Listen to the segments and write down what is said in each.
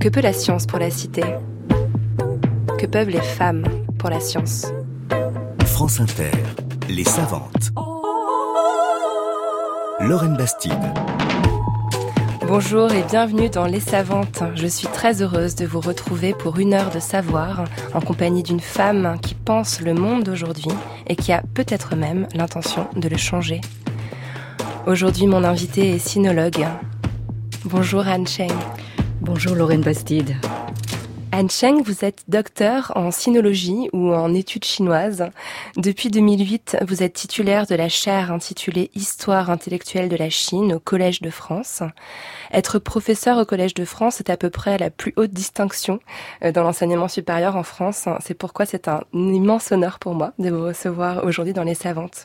Que peut la science pour la cité? Que peuvent les femmes pour la science? France Inter, les savantes. Lorraine Bastide. Bonjour et bienvenue dans Les Savantes. Je suis très heureuse de vous retrouver pour une heure de savoir en compagnie d'une femme qui pense le monde d'aujourd'hui et qui a peut-être même l'intention de le changer. Aujourd'hui, mon invité est sinologue. Bonjour Anne Cheng. Bonjour Lorraine Bastide. Anne Cheng, vous êtes docteur en sinologie ou en études chinoises. Depuis 2008, vous êtes titulaire de la chaire intitulée Histoire intellectuelle de la Chine au Collège de France. Être professeur au Collège de France est à peu près la plus haute distinction euh, dans l'enseignement supérieur en France. C'est pourquoi c'est un immense honneur pour moi de vous recevoir aujourd'hui dans les savantes.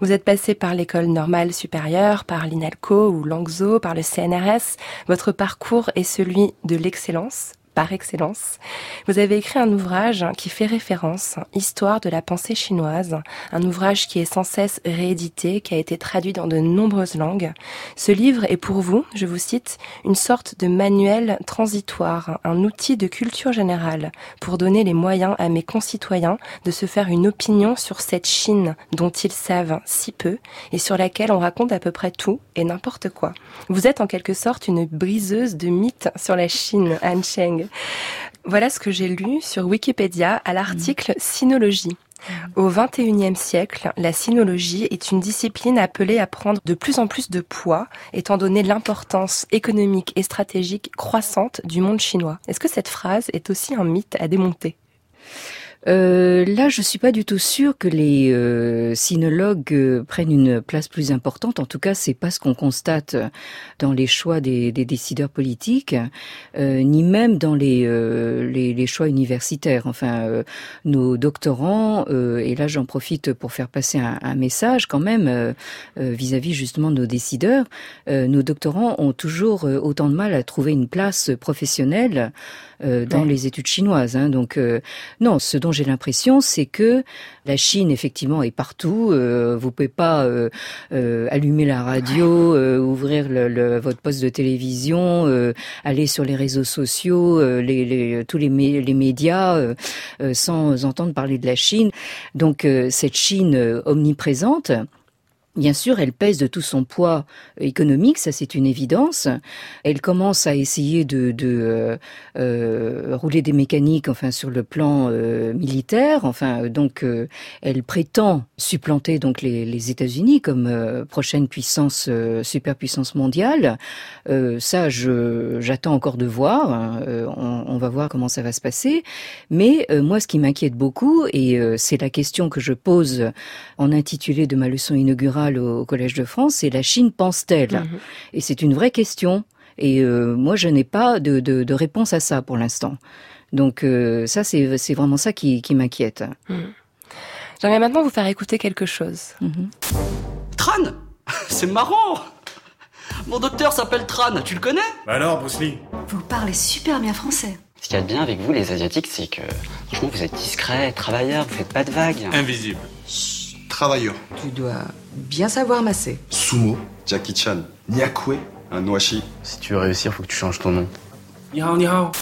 Vous êtes passé par l'école normale supérieure, par l'INALCO ou l'ANGZO, par le CNRS. Votre parcours est celui de l'excellence par excellence. Vous avez écrit un ouvrage qui fait référence, Histoire de la pensée chinoise, un ouvrage qui est sans cesse réédité, qui a été traduit dans de nombreuses langues. Ce livre est pour vous, je vous cite, une sorte de manuel transitoire, un outil de culture générale pour donner les moyens à mes concitoyens de se faire une opinion sur cette Chine dont ils savent si peu et sur laquelle on raconte à peu près tout et n'importe quoi. Vous êtes en quelque sorte une briseuse de mythes sur la Chine, Han Cheng. Voilà ce que j'ai lu sur Wikipédia à l'article Sinologie. Au XXIe siècle, la sinologie est une discipline appelée à prendre de plus en plus de poids, étant donné l'importance économique et stratégique croissante du monde chinois. Est-ce que cette phrase est aussi un mythe à démonter? Euh, là, je suis pas du tout sûre que les euh, sinologues euh, prennent une place plus importante. En tout cas, c'est pas ce qu'on constate dans les choix des, des décideurs politiques, euh, ni même dans les, euh, les, les, choix universitaires. Enfin, nos doctorants, et là j'en profite pour faire passer un, un message quand même vis-à-vis -vis justement de nos décideurs, nos doctorants ont toujours autant de mal à trouver une place professionnelle euh, dans les études chinoises. Hein. Donc euh, non, ce dont j'ai l'impression, c'est que la Chine effectivement est partout. Euh, vous pouvez pas euh, allumer la radio, ouvrir le, le, votre poste de télévision, aller sur les réseaux sociaux, les, les, tous les, les médias sans entendre parler de la Chine. Donc cette Chine omniprésente. Bien sûr, elle pèse de tout son poids économique, ça c'est une évidence. Elle commence à essayer de, euh, euh rouler des mécaniques, enfin sur le plan euh, militaire. Enfin, donc elle prétend supplanter donc les, États-Unis comme prochaine puissance, superpuissance mondiale. ça, je j'attends encore de voir. Hein. On, va voir comment ça va se passer. Mais moi, ce qui m'inquiète beaucoup, et c'est la question que je pose en intitulé de ma leçon inaugurale au, Collège de France, c'est la Chine pense-t-elle? Mhm. Et c'est une vraie question. Et euh, moi, je n'ai pas de, de, de, réponse à ça pour l'instant. Donc euh, ça, c'est vraiment ça qui, qui m'inquiète. Mhm. J'aimerais maintenant vous faire écouter quelque chose. Mhm. Tran C'est marrant Mon docteur s'appelle Tran, tu le connais? Bah alors, Bruce Lee Vous parlez super bien français. Ce qu'il y a de bien avec vous, les Asiatiques, c'est que, franchement, vous êtes discret, travailleur, vous faites pas de vagues. Invisible. Travailleur. Tu dois bien savoir masser. Sumo, Jackie Chan, Nyakwe, un Washi. Si tu veux réussir, faut que tu changes ton nom.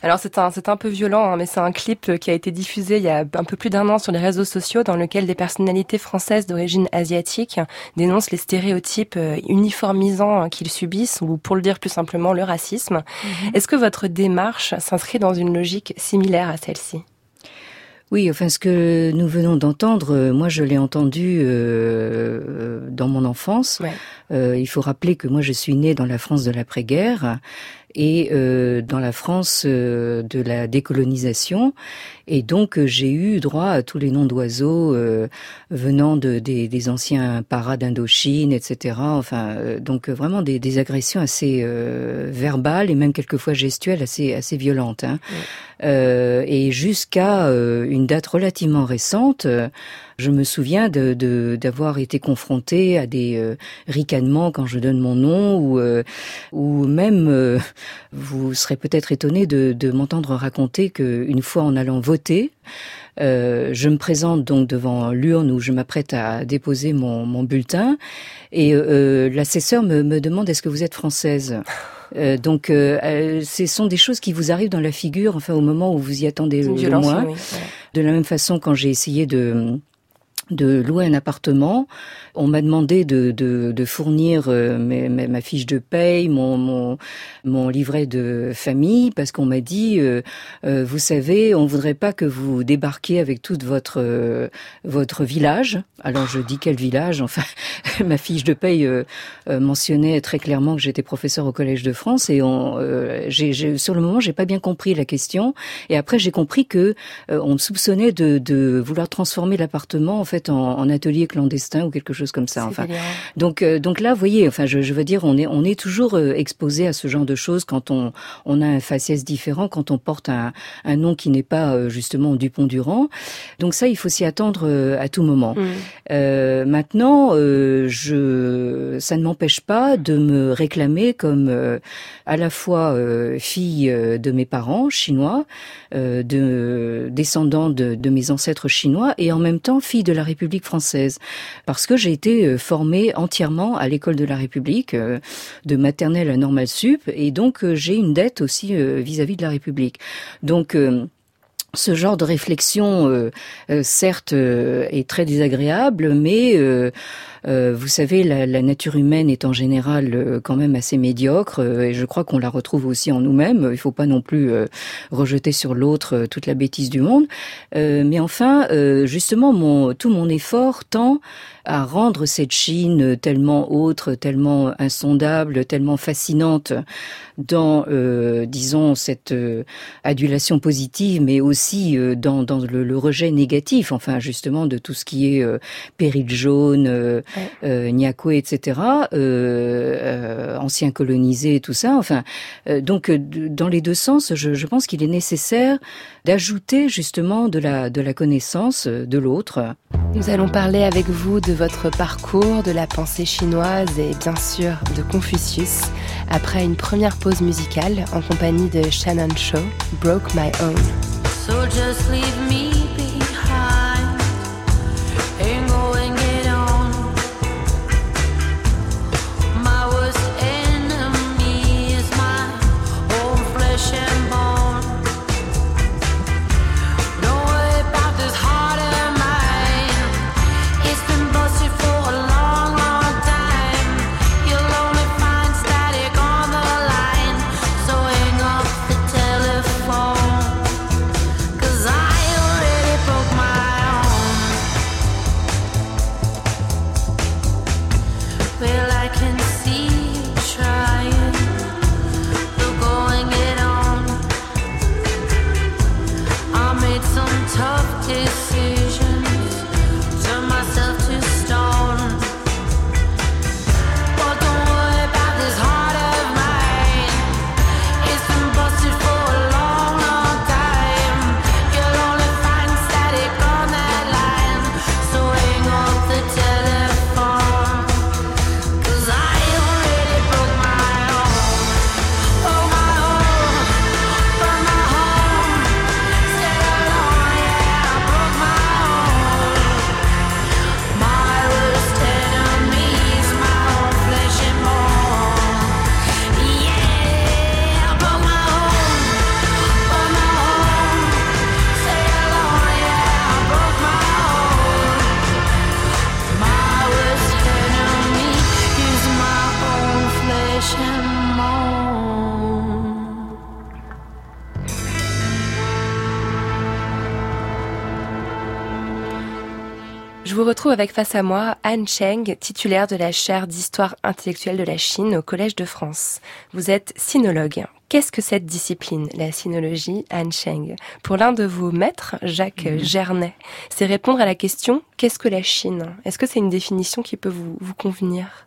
Alors c'est un, c'est un peu violent, hein, mais c'est un clip qui a été diffusé il y a un peu plus d'un an sur les réseaux sociaux dans lequel des personnalités françaises d'origine asiatique dénoncent les stéréotypes euh, uniformisants qu'ils subissent, ou pour le dire plus simplement, le racisme. Mm-hmm. Est-ce que votre démarche s'inscrit dans une logique similaire à celle-ci? Oui, enfin, ce que nous venons d'entendre, euh, moi, je l'ai entendu euh, euh, dans mon enfance. Ouais. Euh, il faut rappeler que moi, je suis née dans la France de l'après-guerre et euh, dans la France euh, de la décolonisation. Et donc euh, j'ai eu droit à tous les noms d'oiseaux euh, venant de, des, des anciens paras d'Indochine, etc. Enfin, euh, donc vraiment des, des agressions assez verbales et même quelquefois gestuelles assez assez violentes. Hein. Ouais. Et jusqu'à une date relativement récente. Je me souviens de, d'avoir été confrontée à des euh, ricanements quand je donne mon nom ou, euh, ou même, euh, vous serez peut-être étonné de, de m'entendre raconter qu'une fois en allant voter, euh, je me présente donc devant l'urne où je m'apprête à déposer mon, mon bulletin et euh, l'assesseur me, me demande est-ce que vous êtes française? Euh, donc, euh, ce sont des choses qui vous arrivent dans la figure, enfin au moment où vous y attendez le, le moins. De la même façon, quand j'ai essayé de de louer un appartement. On m'a demandé de, de, de fournir euh, ma fiche de paye, mon, mon, mon, livret de famille, parce qu'on m'a dit, euh, euh, vous savez, on voudrait pas que vous débarquiez avec toute votre votre village. Alors je dis quel village? Enfin, ma fiche de paye mentionnait très clairement que j'étais professeur au Collège de France, et on, sur le moment, j'ai pas bien compris la question. Et après, j'ai compris que on me soupçonnait de, de vouloir transformer l'appartement en fait en, atelier clandestin ou quelque chose comme ça. Enfin, donc euh, donc là, vous voyez, enfin, je, je, veux dire, on est on est toujours euh, exposé à ce genre de choses quand on on a un faciès différent, quand on porte un, un nom qui n'est pas euh, justement Dupont Durand. Donc ça, il faut s'y attendre à tout moment. Mm. maintenant, je ça ne m'empêche pas de me réclamer comme à la fois fille de mes parents chinois, de descendant de, de mes ancêtres chinois, et en même temps fille de la République française, parce que j'ai été euh, formée entièrement à l'école de la République, euh, de maternelle à normale sup, et donc euh, j'ai une dette aussi vis-à-vis de la République. Donc ce genre de réflexion, certes, est très désagréable, mais vous savez, la, nature humaine est en général quand même assez médiocre, et je crois qu'on la retrouve aussi en nous-mêmes. Il ne faut pas non plus rejeter sur l'autre toute la bêtise du monde. mais enfin, justement, tout mon effort tend à rendre cette Chine tellement autre, tellement insondable, tellement fascinante dans, euh, disons, cette adulation positive, mais aussi dans, dans le, le, rejet négatif, enfin justement de tout ce qui est péril jaune, euh, Nyakwe, etc., euh, euh, anciens colonisés, tout ça. Enfin, euh, donc dans les deux sens, je, je pense qu'il est nécessaire d'ajouter justement de la de la connaissance de l'autre. Nous allons parler avec vous de votre parcours, de la pensée chinoise et bien sûr de Confucius après une première pause musicale en compagnie de Shannon Shaw, Broke My Own. Me retrouve avec face à moi Anne Cheng, titulaire de la chaire d'histoire intellectuelle de la Chine au Collège de France. Vous êtes sinologue. Qu'est-ce que cette discipline, la sinologie, Anne Cheng? Pour l'un de vos maîtres, Jacques mhm. Gernet, c'est répondre à la question qu'est-ce que la Chine? Est-ce que c'est une définition qui peut vous, vous convenir?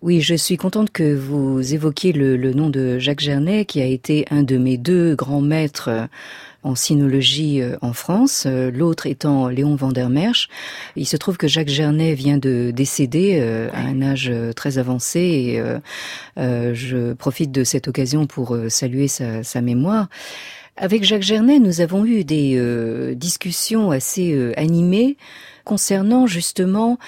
Oui, je suis contente que vous évoquiez le, le, nom de Jacques Gernet, qui a été un de mes deux grands maîtres en sinologie euh, en France, euh, l'autre étant Léon Vandermersch. Il se trouve que Jacques Gernet vient de décéder euh, à un âge très avancé et je profite de cette occasion pour saluer sa, sa mémoire. Avec Jacques Gernet, nous avons eu des discussions assez animées concernant justement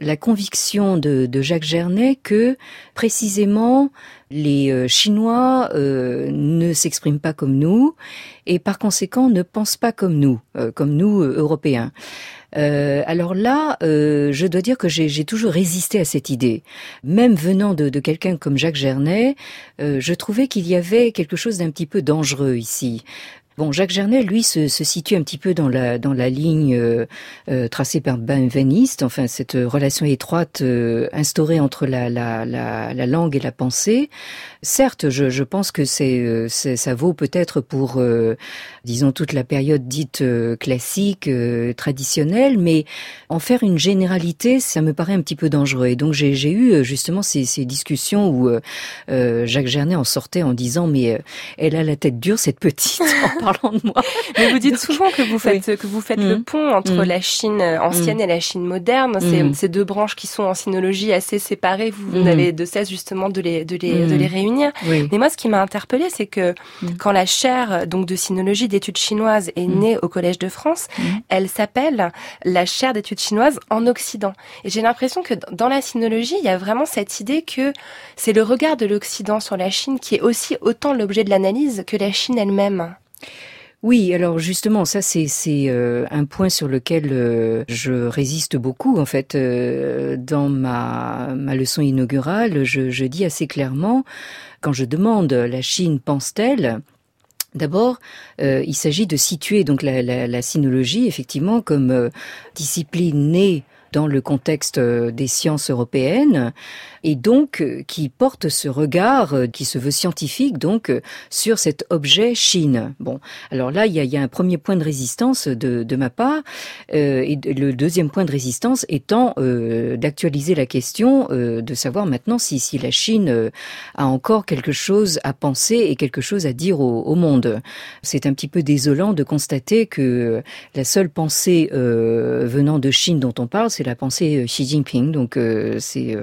la conviction de, de Jacques Gernet que précisément les euh, Chinois euh, ne s'expriment pas comme nous et par conséquent ne pensent pas comme nous, euh, comme nous Européens. alors là, je dois dire que j'ai toujours résisté à cette idée. Même venant de, de quelqu'un comme Jacques Gernet, je trouvais qu'il y avait quelque chose d'un petit peu dangereux ici. Bon, Jacques Gernet, lui, se, se, situe un petit peu dans la dans la ligne euh, euh tracée par Benveniste, enfin cette relation étroite euh, instaurée entre la, la, la, la, langue et la pensée. Certes, je, je pense que c'est euh, ça vaut peut-être pour, disons, toute la période dite classique, traditionnelle, mais en faire une généralité, ça me paraît un petit peu dangereux. Et donc j'ai eu justement ces, ces discussions où Jacques Gernet en sortait en disant mais elle a la tête dure cette petite. parlant de moi. Mais vous dites souvent que vous faites que vous faites le mm. pont entre mm. la Chine ancienne mm. et la Chine moderne. C'est ces deux branches qui sont en sinologie assez séparées. Vous, vous n'avez de cesse justement de les de les de les réunir. Mais moi, ce qui m'a interpellée, c'est que quand la chaire donc de sinologie d'études chinoises est née au Collège de France, elle s'appelle la chaire d'études chinoises en Occident. Et j'ai l'impression que dans la sinologie, il y a vraiment cette idée que c'est le regard de l'Occident sur la Chine qui est aussi autant l'objet de l'analyse que la Chine elle-même. Oui, alors justement, ça c'est euh, un point sur lequel euh, je résiste beaucoup. En fait, euh, dans ma, leçon inaugurale, je, dis assez clairement, quand je demande la Chine pense-t-elle, D'abord, il s'agit de situer donc la sinologie effectivement comme discipline née dans le contexte des sciences européennes et donc euh, qui porte ce regard euh, qui se veut scientifique donc euh, sur cet objet Chine. Bon, alors là il y a, y a un premier point de résistance de, de ma part euh, et le deuxième point de résistance étant euh, d'actualiser la question euh, de savoir maintenant si, si la Chine a encore quelque chose à penser et quelque chose à dire au, au monde. C'est un petit peu désolant de constater que la seule pensée venant de Chine dont on parle, c'est la pensée Xi Jinping. Donc c'est,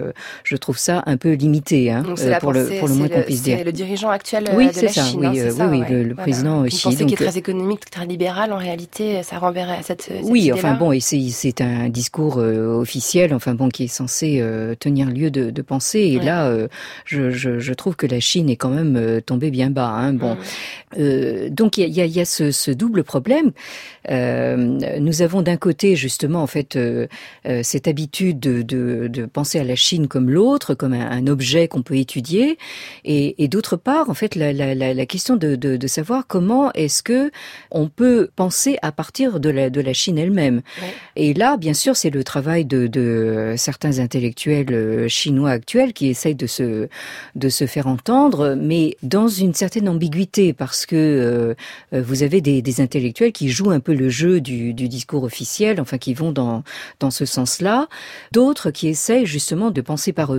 je ça un peu limité, hein, euh, pour, le, pour le moins qu'on puisse dire. C'est le dirigeant actuel oui, de la ça, Chine. Oui, hein, ça, oui, oui, le, le président Xi. Une pensée qui est très économique, très libérale, en réalité, ça renverrait à cette, cette Oui, enfin bon, et c'est un discours euh, officiel, enfin bon, qui est censé euh, tenir lieu de, de pensée. Et ouais. là, euh, je, je, je, trouve que la Chine est quand même euh, tombée bien bas. Hein, bon, mmh. donc il y a, y a ce, ce, double problème. nous avons d'un côté justement en fait cette habitude de, de, de penser à la Chine comme l'autre comme un, un objet qu'on peut étudier, et, et d'autre part, en fait, la, la, la question de, de, de savoir comment est-ce que on peut penser à partir de la, de la Chine elle-même. Ouais. Et là, bien sûr, c'est le travail de, de certains intellectuels euh, chinois actuels qui essayent de se, de se faire entendre, mais dans une certaine ambiguïté, parce que euh, vous avez des, des intellectuels qui jouent un peu le jeu du, du discours officiel, enfin qui vont dans, dans ce sens-là, d'autres qui essayent justement de penser par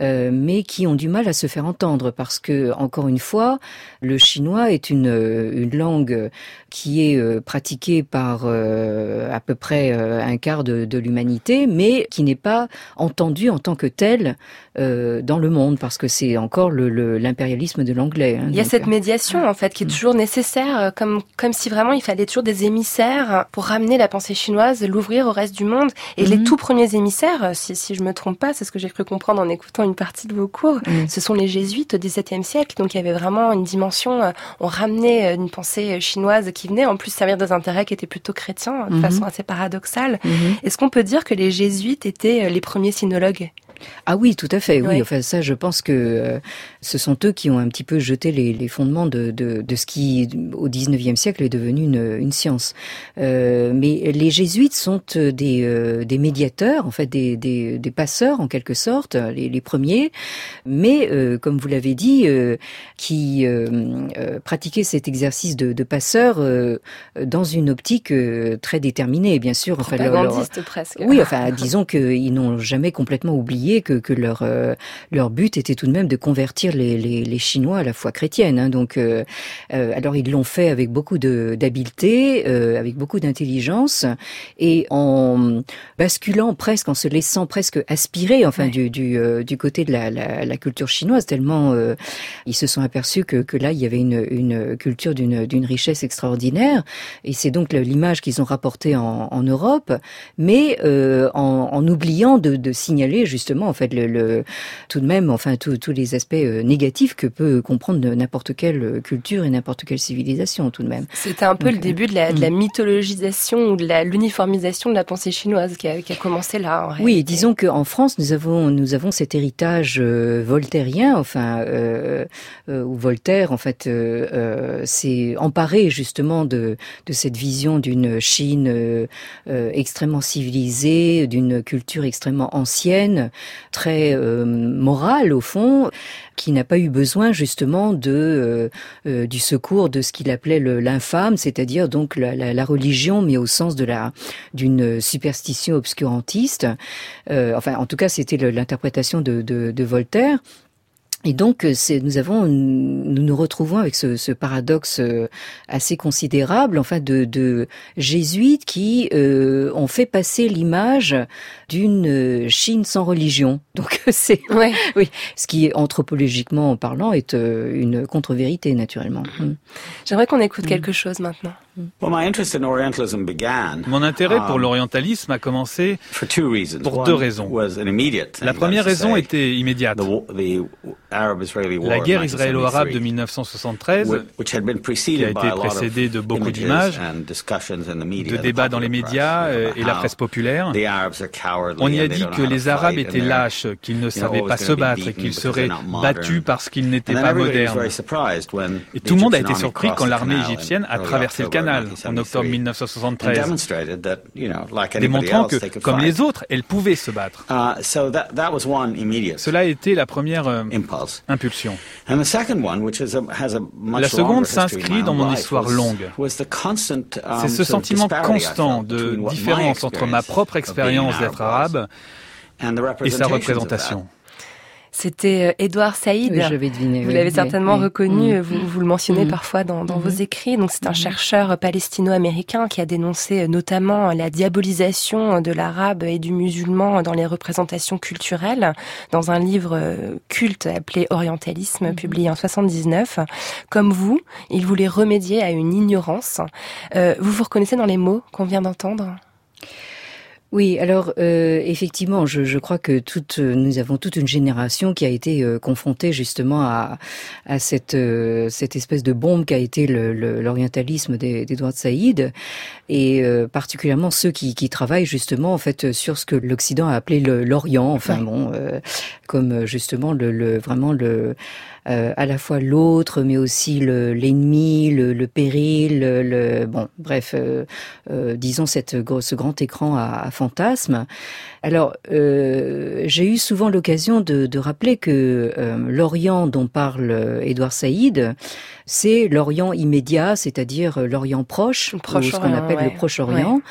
euh, mais qui ont du mal à se faire entendre parce que, encore une fois, le chinois est une, une langue qui est euh, pratiquée par euh, à peu près euh, un quart de, de l'humanité, mais qui n'est pas entendue en tant que telle euh, dans le monde parce que c'est encore l'impérialisme de l'anglais. Hein, Il y a donc, cette médiation en fait qui est mm. toujours nécessaire, comme comme si vraiment il fallait toujours des émissaires pour ramener la pensée chinoise, l'ouvrir au reste du monde. Et mm les tout premiers émissaires, si, si je me trompe pas, c'est ce que j'ai cru comprendre en écoutant une partie de vos cours, mm. ce sont les jésuites au XVIIe siècle. Donc il y avait vraiment une dimension, euh, on ramenait une pensée chinoise qui venait en plus servir des intérêts qui étaient plutôt chrétiens, de mm -hmm. façon assez paradoxale. -hmm. Est-ce qu'on peut dire que les jésuites étaient euh, les premiers sinologues? Ah oui, tout à fait. Oui, enfin ça, je pense que euh, ce sont eux qui ont un petit peu jeté les, les fondements de, de, de, ce qui, au XIXe siècle, est devenu une, une science. Euh, mais les jésuites sont euh, des, euh, des médiateurs, en fait, des, des, des, passeurs en quelque sorte, les, les premiers. Mais comme vous l'avez dit, qui pratiquaient cet exercice de, de passeur dans une optique très déterminée, bien sûr. Propagandiste enfin, leur, leur... presque. Oui, enfin, disons qu'ils n'ont jamais complètement oublié oublier que, que leur leur but était tout de même de convertir les, les, les Chinois à la foi chrétienne. Hein. Donc, alors ils l'ont fait avec beaucoup d'habileté, avec beaucoup d'intelligence, et en basculant presque, en se laissant presque aspirer, enfin du du, du côté de la, la, la culture chinoise, tellement ils se sont aperçus que, que là il y avait une, une culture d'une d'une richesse extraordinaire, et c'est donc l'image qu'ils ont rapportée en, en Europe, mais euh, en, en, oubliant de, de, signaler justement en fait le, le tout de même enfin tous les aspects euh, négatifs que peut comprendre n'importe quelle culture et n'importe quelle civilisation tout de même. C'était un peu donc, le début de la, de la mm. mythologisation ou de l'uniformisation de la pensée chinoise qui a, qui a commencé là. oui, réalité. disons qu'en France nous avons nous avons cet héritage euh, voltairien, enfin euh, euh, où Voltaire en fait euh, s'est emparé justement de de cette vision d'une Chine euh, extrêmement civilisée, d'une culture extrêmement ancienne, très euh, morale au fond, qui n'a pas eu besoin justement de euh, euh, du secours de ce qu'il appelait l'infâme, c'est-à-dire donc la, la, la, religion, mais au sens de la d'une superstition obscurantiste. Euh, enfin, en tout cas, c'était l'interprétation de, de, de Voltaire. Et donc, euh, nous avons, nous nous retrouvons avec ce, ce paradoxe euh, assez considérable, enfin, de, de jésuites qui euh, ont fait passer l'image d'une euh, Chine sans religion. Donc, c'est, ouais. oui, ce qui, anthropologiquement parlant, est une contre-vérité, naturellement. Mm. J'aimerais qu'on écoute mm. quelque chose maintenant. Mon intérêt pour um, l'orientalisme a commencé pour deux raisons. La première raison était immédiate. La guerre israélo-arabe de 1973, qui a été précédée de beaucoup d'images, de débats dans les médias euh, et la presse populaire, on y a dit que les Arabes étaient lâches, qu'ils ne savaient pas se battre et qu'ils seraient battus parce qu'ils n'étaient pas modernes. Et tout le monde a été surpris quand l'armée égyptienne a traversé le canal en octobre 1973, démontrant que, comme les autres, elle pouvait se battre. Uh, Cela a été la première. La seconde s'inscrit dans mon histoire longue. C'est ce sentiment constant de différence entre ma propre expérience d'être arabe et sa représentation. C'était Édouard euh, Saïd. Oui, je vais deviner, vous oui, l'avez certainement oui, reconnu, mmh. vous, vous, le mentionnez mmh. parfois dans, dans vos écrits. Donc c'est un chercheur palestino-américain qui a dénoncé euh, notamment la diabolisation de l'arabe et du musulman dans les représentations culturelles dans un livre euh, culte appelé Orientalisme, publié en 79. Comme vous, il voulait remédier à une ignorance. Euh, vous vous reconnaissez dans les mots qu'on vient d'entendre? Oui, alors euh, effectivement, je, je, crois que toute, nous avons toute une génération qui a été euh, confrontée justement à, à cette, euh, cette espèce de bombe qu'a été l'orientalisme d'Edouard Saïd, et euh, particulièrement ceux qui, qui, travaillent justement en fait sur ce que l'Occident a appelé l'Orient, enfin bon, euh, comme justement le, le vraiment le euh, à la fois l'autre, mais aussi l'ennemi, le, le, le, péril, le, le bon, bref, euh, euh, disons cette ce grand écran à, à fantasme. Alors, euh, j'ai eu souvent l'occasion de, de, rappeler que euh, l'Orient dont parle Édouard Saïd, c'est l'Orient immédiat, c'est-à-dire l'Orient proche, proche ce qu'on appelle ouais. le Proche-Orient, ouais.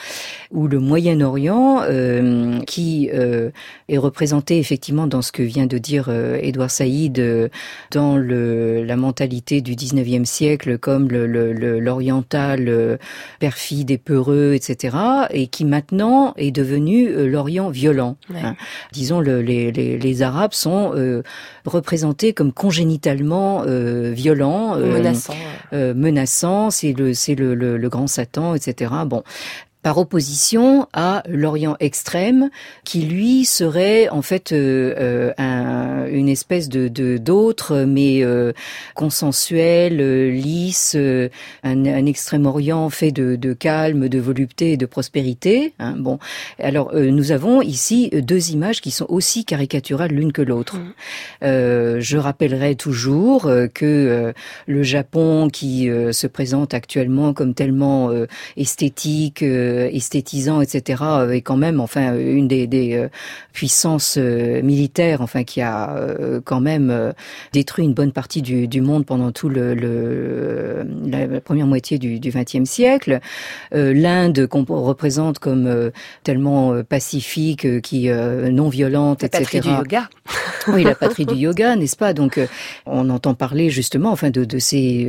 ou le Moyen-Orient, euh, qui euh, est représenté effectivement dans ce que vient de dire euh, Édouard Saïd, euh, dans le, la mentalité du 19e siècle, comme l'oriental euh, perfide et peureux, etc., et qui maintenant est devenu euh, l'Orient violent. Ouais. Hein. Disons, le, les, les, les, Arabes sont euh, représentés comme congénitalement euh, violents, euh, menaçants. menaçants. C'est le, c'est le, le, le, grand Satan, etc. Bon, par opposition à l'Orient extrême, qui lui serait en fait euh, euh, un, une espèce de d'autre, mais euh, consensuel, euh, lisse, euh, un, un Extrême-Orient fait de, de, calme, de volupté et de prospérité. Hein, bon, alors euh, nous avons ici deux images qui sont aussi caricaturales l'une que l'autre. Mmh. je rappellerai toujours que le Japon, qui se présente actuellement comme tellement esthétique, esthétisant, etc., est quand même, enfin, une des, des puissances militaires, enfin, qui a quand même détruit une bonne partie du, du monde pendant tout le, le la première moitié du XXe siècle. L'Inde qu'on représente comme tellement pacifique, qui non violente, la etc. Patrie du yoga. Oui, la patrie du yoga, n'est-ce pas? Donc, on entend parler justement, enfin, de, de ces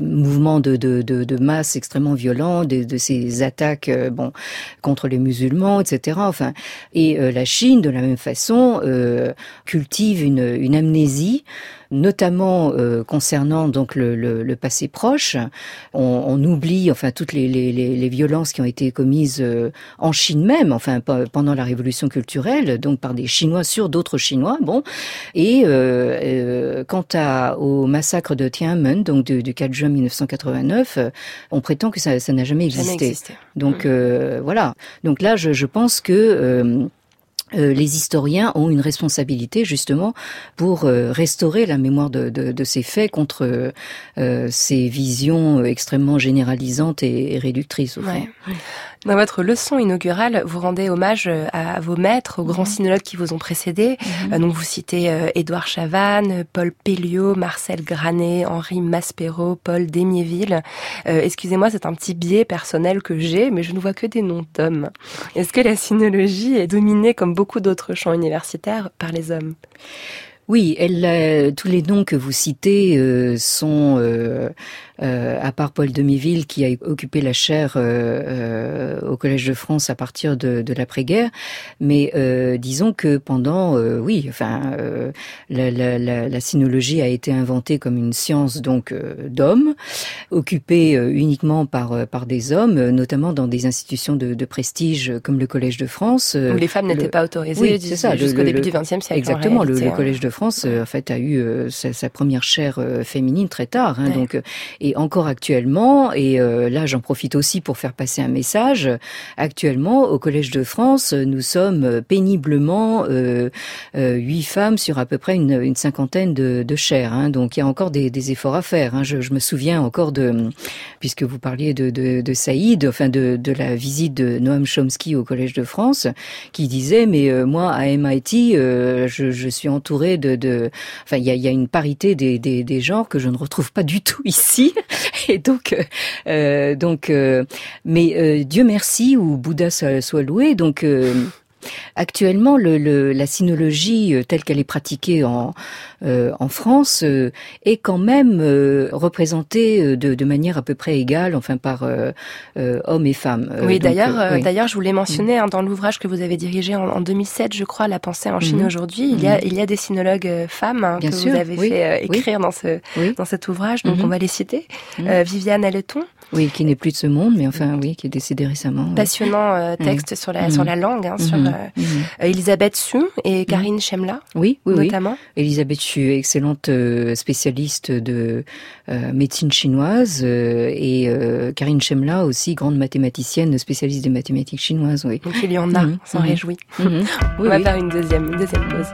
mouvements de, de, de, masse extrêmement violents, de, ces attaques, bon, contre les musulmans, etc. Enfin, et la Chine, de la même façon, cultive une, une amnésie notamment euh, concernant donc le, le, le, passé proche. On, on, oublie enfin toutes les, les, les, violences qui ont été commises euh, en Chine même, enfin pendant la révolution culturelle, donc par des Chinois sur d'autres Chinois. Bon, et euh, euh quant à, au massacre de Tiananmen, donc du, du 4 juin 1989, on prétend que ça n'a jamais existé. Jamais existé. Donc mmh. voilà. Donc là, je, je pense que euh, les historiens ont une responsabilité justement pour euh, restaurer la mémoire de, de, de ces faits contre euh, ces visions extrêmement généralisantes et, et réductrices. Au ouais. Dans votre leçon inaugurale, vous rendez hommage euh, à vos maîtres, aux grands -hmm. sinologues qui vous ont précédé. Mm -hmm. donc vous citez euh, Édouard Chavannes, Paul Pelliot, Marcel Granet, Henri Maspero, Paul Démiéville. Euh, Excusez-moi, c'est un petit biais personnel que j'ai, mais je ne vois que des noms d'hommes. Est-ce que la sinologie est dominée, comme beaucoup d'autres champs universitaires, par les hommes? Oui, elle, euh, tous les noms que vous citez euh, sont euh, euh, à part Paul Demiville qui a occupé la chaire euh, euh, au Collège de France à partir de, de l'après-guerre, mais disons que pendant, oui, enfin, la, la, la, la, sinologie a été inventée comme une science donc d'hommes, occupée uniquement par par des hommes, notamment dans des institutions de, de prestige comme le Collège de France, où les femmes n'étaient pas autorisées oui, c'est ça, jusqu'au début du XXe siècle. Exactement, le, le, Collège de France, en fait, a eu sa, sa, première chaire féminine très tard, hein, ouais. donc et encore actuellement, et euh, là j'en profite aussi pour faire passer un message, actuellement au Collège de France, nous sommes péniblement euh, euh, huit femmes sur à peu près une, une cinquantaine de, de chaires, hein, donc il y a encore des, des efforts à faire. Hein. Je, je, me souviens encore de, puisque vous parliez de, de, de Saïd, enfin de, de, la visite de Noam Chomsky au Collège de France, qui disait mais euh, moi à MIT, euh, je, je, suis entouré de, enfin il y a, une parité des, genres que je ne retrouve pas du tout ici. Et donc, euh, donc, euh, mais euh, Dieu merci ou Bouddha soit, soit loué. Donc Actuellement, le, le, la sinologie euh, telle qu'elle est pratiquée en, euh, en France euh, est quand même euh, représentée euh, de, de, manière à peu près égale, enfin par euh, hommes et femmes. oui, d'ailleurs, oui. d'ailleurs, je voulais mentionner mmh. hein, dans l'ouvrage que vous avez dirigé en, en, 2007, je crois, La pensée en Chine mmh. aujourd'hui, il y a mmh. il y a des sinologues femmes hein, que sûr, vous avez oui. fait écrire dans ce dans cet ouvrage, donc on va les citer. Viviane Aleton. Oui, qui n'est plus de ce monde, mais enfin oui, qui est décédée récemment. Passionnant texte sur la sur la langue, hein, sur Mmh. Elisabeth Su et Karine mmh. Chemla. Oui, oui, notamment. Oui. Elisabeth Su, excellente spécialiste de euh, médecine chinoise, euh, et euh, Karine Chemla aussi grande mathématicienne, spécialiste des mathématiques chinoises. Oui. Donc il y en a, mmh. s'en réjouit. On oui, va faire une deuxième, une deuxième pause.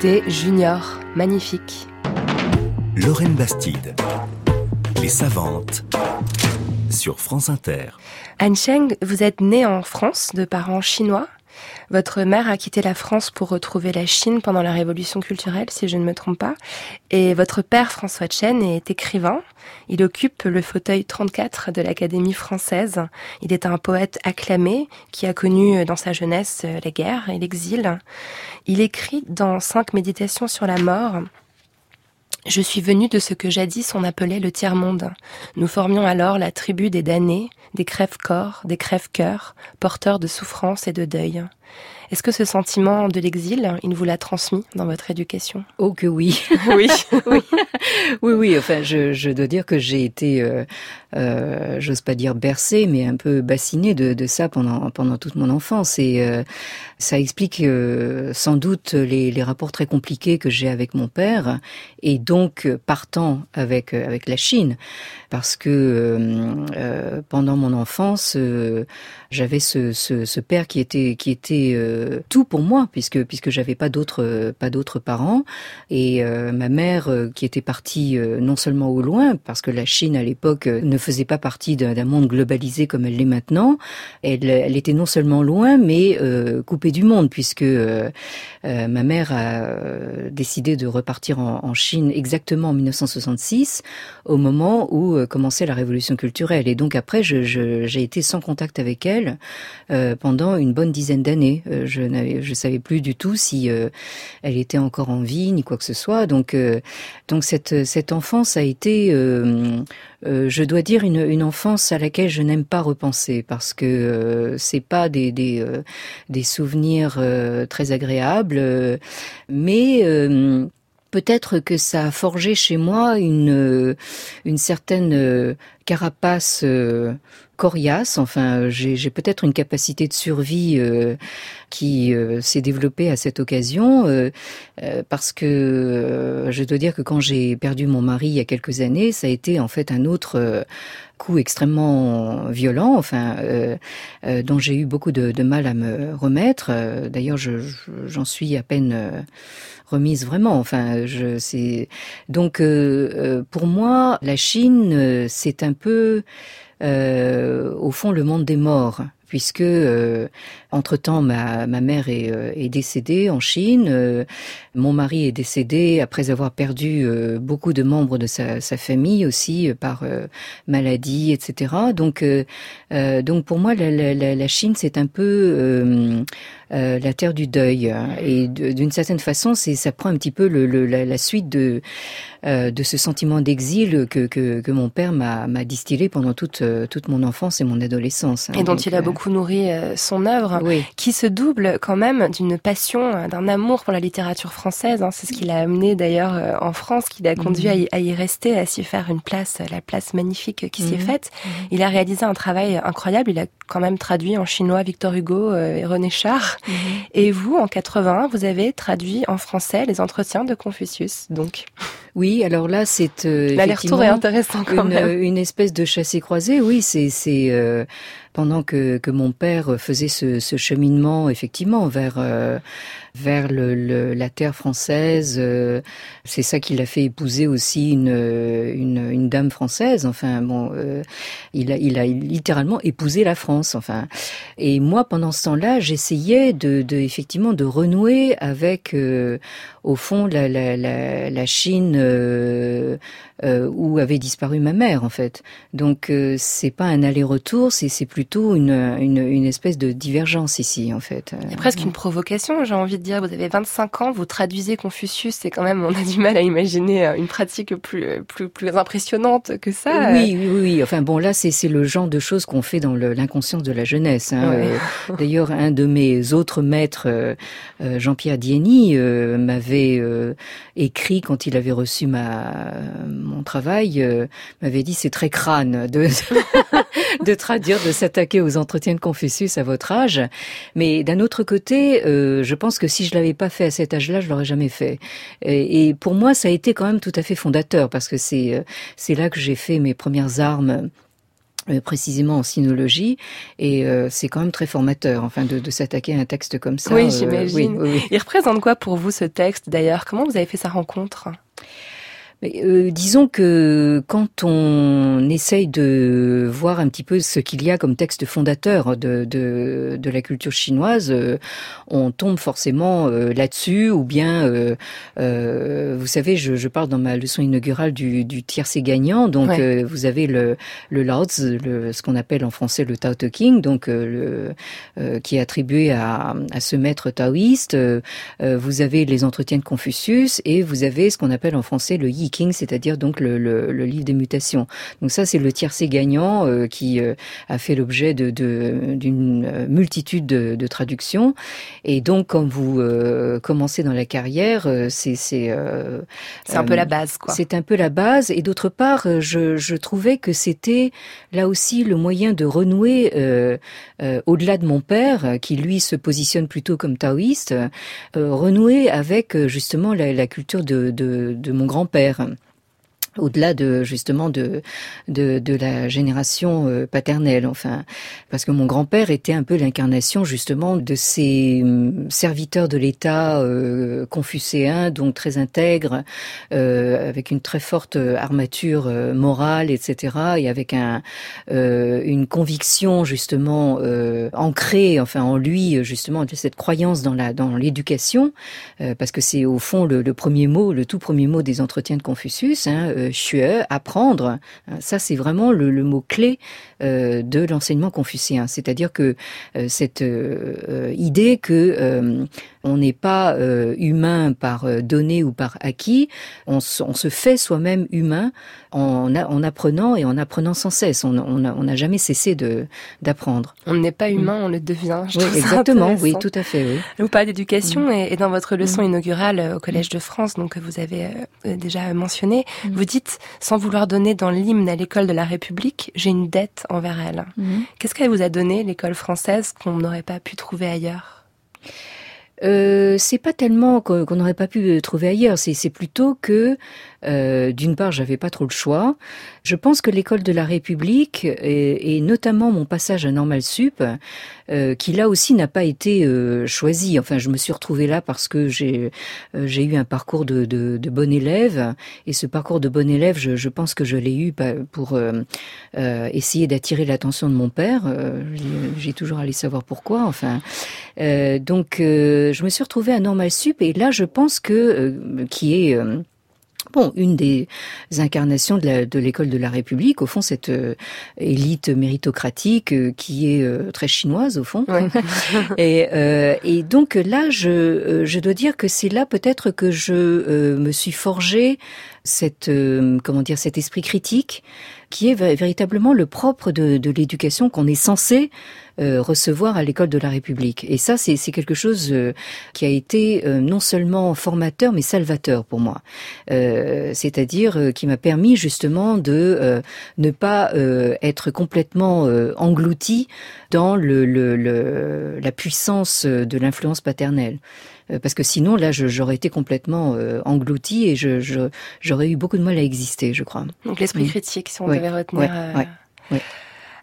Junior, magnifique. Lorraine Bastide. Les savantes. Sur France Inter. Anne Cheng, vous êtes née en France de parents chinois. Votre mère a quitté la France pour retrouver la Chine pendant la révolution culturelle, si je ne me trompe pas. Et votre père, François Chen, est écrivain. Il occupe le fauteuil 34 de l'Académie française. Il est un poète acclamé qui a connu dans sa jeunesse la guerre et l'exil. Il écrit dans Cinq méditations sur la mort je suis venu de ce que jadis on appelait le tiers-monde. Nous formions alors la tribu des damnés, des crèves-corps, des crèves-cœurs, porteurs de souffrance et de deuil. Est-ce que ce sentiment de l'exil, il vous l'a transmis dans votre éducation? Oh que oui. Oui. oui. oui, oui. Enfin, je, je dois dire que j'ai été, euh, euh, j'ose pas dire bercée, mais un peu bassinée de, de ça pendant pendant toute mon enfance. Et euh, ça explique euh, sans doute les, les, rapports très compliqués que j'ai avec mon père, et donc partant avec avec la Chine, parce que pendant mon enfance, j'avais ce, ce, ce, père qui était qui était tout pour moi puisque puisque j'avais pas d'autres pas d'autres parents. Et euh, ma mère euh, qui était partie euh, non seulement au loin parce que la Chine à l'époque ne faisait pas partie d'un monde globalisé comme elle l'est maintenant elle, était non seulement loin mais coupée du monde puisque ma mère a décidé de repartir en, Chine exactement en 1966 au moment où commençait la révolution culturelle. Et donc après j'ai été sans contact avec elle pendant une bonne dizaine d'années je n'avais, savais plus du tout si euh, elle était encore en vie ni quoi que ce soit. Donc, euh, cette enfance a été, euh, je dois dire, une, enfance à laquelle je n'aime pas repenser parce que c'est pas des des, souvenirs très agréables, mais Peut-être que ça a forgé chez moi une certaine carapace coriace. Enfin, j'ai peut-être une capacité de survie euh, qui euh, s'est développée à cette occasion, euh, parce que je dois dire que quand j'ai perdu mon mari il y a quelques années, ça a été en fait un autre coup extrêmement violent, enfin, dont j'ai eu beaucoup de, de, mal à me remettre. D'ailleurs, j'en je, suis à peine remise vraiment. Enfin, je c'est donc pour moi la Chine, c'est un peu euh, au fond le monde des morts puisque euh, entre-temps ma, ma mère est, euh, est, décédée en Chine, euh, mon mari est décédé après avoir perdu euh, beaucoup de membres de sa, sa famille aussi par maladie, etc. Donc, donc pour moi la, la, la Chine c'est un peu la terre du deuil et d'une certaine façon c'est ça prend un petit peu le, le, la, la, suite de de ce sentiment d'exil que, que, que mon père m'a distillé pendant toute toute mon enfance et mon adolescence. Et dont il a beaucoup beaucoup nourri son œuvre, qui se double quand même d'une passion, d'un amour pour la littérature française. Hein. C'est ce qui l'a amené d'ailleurs en France, qui l'a conduit mhm. à, y, rester, à s'y faire une place, la place magnifique qui s'y est mhm. faite. Mhm. Il a réalisé un travail incroyable. Il a quand même traduit en chinois Victor Hugo et René Char. Et vous, en 81, vous avez traduit en français les entretiens de Confucius. Donc. Oui, alors là, c'est euh, l'aller-retour est intéressant quand une, même. une espèce de chassé-croisé. Oui, c'est c'est euh, pendant que, que mon père faisait ce, ce cheminement effectivement vers euh, vers le, la terre française. Euh, c'est ça qui l'a fait épouser aussi une, une, une, dame française. Enfin bon, euh, il, a, il a littéralement épousé la France. Enfin, et moi pendant ce temps-là, j'essayais de, de, effectivement de renouer avec euh, au fond la, la, la, la Chine où avait disparu ma mère en fait. Donc c'est pas un aller-retour, c'est plutôt une, une, une espèce de divergence ici en fait. Il y a presque une provocation, j'ai envie de dire, vous avez 25 ans, vous traduisez Confucius, c'est quand même, on a du mal à imaginer euh, une pratique plus, euh, plus, plus impressionnante que ça. Oui, oui, oui. Enfin bon, là, c'est, c'est le genre de choses qu'on fait dans l'inconscience de la jeunesse. Hein. Euh, d'ailleurs, un de mes autres maîtres, Jean-Pierre Dieny, m'avait écrit quand il avait reçu ma, mon travail, m'avait dit c'est très crâne de, de traduire, de s'attaquer aux entretiens de Confucius à votre âge. Mais d'un autre côté, je pense que si je l'avais pas fait à cet âge-là, je l'aurais jamais fait. Et, pour moi, ça a été quand même tout à fait fondateur parce que c'est euh, c'est là que j'ai fait mes premières armes euh, précisément en sinologie et euh, c'est quand même très formateur enfin de, de s'attaquer à un texte comme ça. Oui, j'imagine. Il représente quoi pour vous ce texte d'ailleurs? Comment vous avez fait sa rencontre? Euh, disons que quand on essaye de voir un petit peu ce qu'il y a comme texte fondateur de, de, de la culture chinoise, euh, on tombe forcément euh, là-dessus, ou bien, euh, vous savez, je, je, parle dans ma leçon inaugurale du, du tiercé gagnant, donc vous avez le, le Lao le, ce qu'on appelle en français le Tao Te King, donc le, qui est attribué à, à ce maître taoïste. vous avez les entretiens de Confucius et vous avez ce qu'on appelle en français le Yi King, c'est-à-dire donc le, le, le, livre des mutations. Donc ça, c'est le tiercé gagnant euh, qui euh, a fait l'objet de, d'une euh, multitude de, de, traductions. Et donc, quand vous commencez dans la carrière, c'est c'est c'est un peu la base, quoi. C'est un peu la base. Et d'autre part, je, je trouvais que c'était là aussi le moyen de renouer au-delà de mon père, qui lui se positionne plutôt comme taoïste, renouer avec justement la, culture de mon grand-père au-delà de justement de, de, de la génération euh, paternelle enfin. Parce que mon grand-père était un peu l'incarnation justement de ces hum, serviteurs de l'État euh, confucéens donc très intègres euh, avec une très forte armature euh, morale etc et avec un une conviction justement ancrée enfin en lui justement de cette croyance dans la dans l'éducation parce que c'est au fond le, le, premier mot le tout premier mot des entretiens de Confucius hein, euh, apprendre. Ça, c'est vraiment le, le mot-clé euh, de l'enseignement confucéen. C'est-à-dire que euh, cette idée que on n'est pas humain par donné ou par acquis, on, on se fait soi-même humain en, en, apprenant et en apprenant sans cesse. On n'a on jamais cessé de d'apprendre. On n'est pas humain, on le devient. oui, exactement, oui, tout à fait. Oui. Vous parlez d'éducation mm. et, dans votre leçon mm. inaugurale au Collège de France, donc que vous avez déjà mentionné, mm. vous dites sans vouloir donner dans l'hymne à l'école de la République, j'ai une dette envers elle. Qu'est-ce qu'elle vous a donné, l'école française, qu'on n'aurait pas pu trouver ailleurs? Euh, c'est pas tellement qu'on n'aurait pas pu trouver ailleurs, c'est plutôt que euh, d'une part, j'avais pas trop le choix. Je pense que l'école de la République et, notamment mon passage à Normal Sup, euh, qui là aussi n'a pas été euh, choisi. Enfin, je me suis retrouvée là parce que j'ai eu un parcours de, bon élève et ce parcours de bon élève, je, pense que je l'ai eu pour euh, essayer d'attirer l'attention de mon père. j'ai toujours allé savoir pourquoi. Enfin, donc je me suis retrouvée à Normal Sup et là, je pense que qui est Bon, une des incarnations de l'école de, la République, au fond, cette euh, élite méritocratique euh, qui est euh, très chinoise, au fond. et, et, donc là, je, je dois dire que c'est là peut-être que je me suis forgé cette, comment dire, cet esprit critique, qui est véritablement le propre de, de l'éducation qu'on est censé euh, recevoir à l'école de la République. Et ça, c'est quelque chose euh, qui a été euh, non seulement formateur, mais salvateur pour moi. C'est-à-dire qui m'a permis justement de ne pas être complètement englouti dans le, le, la puissance de l'influence paternelle parce que sinon là j'aurais été complètement englouti et je j'aurais eu beaucoup de mal à exister je crois donc l'esprit mm. critique si on devait retenir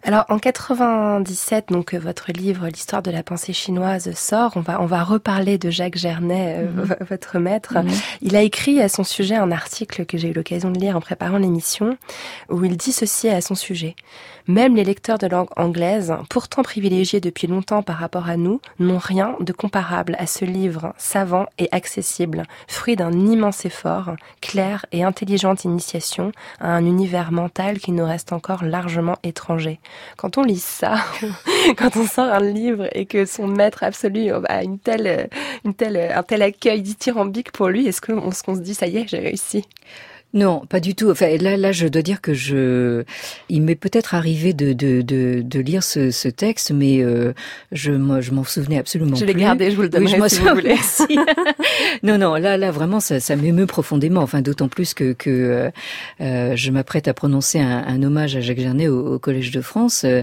alors en 97, donc euh, votre livre L'histoire de la pensée chinoise sort. On va on va reparler de Jacques Gernet, euh, mhm. votre maître. Mhm. Il a écrit à son sujet un article que j'ai eu l'occasion de lire en préparant l'émission, où il dit ceci à son sujet. Même les lecteurs de langue anglaise, pourtant privilégiés depuis longtemps par rapport à nous, n'ont rien de comparable à ce livre savant et accessible, fruit d'un immense effort, clair et intelligente initiation à un univers mental qui nous reste encore largement étranger. Quand on lit ça, quand on sort un livre et que son maître absolu a une telle, une telle, un tel accueil dithyrambique pour lui, est-ce qu'on se dit ça y est, j'ai réussi? Non, pas du tout. Enfin, là, là, je dois dire que je, il m'est peut-être arrivé de, de, de, de, lire ce, ce texte, mais euh, je, moi, je m'en souvenais absolument je plus. Je l'ai gardé, je vous le donnerai oui, si vous voulez. non, non, là, là, vraiment, ça, ça m'émeut profondément. Enfin, d'autant plus que, que euh, euh je m'apprête à prononcer un, un, hommage à Jacques Gernet au, au Collège de France. Euh,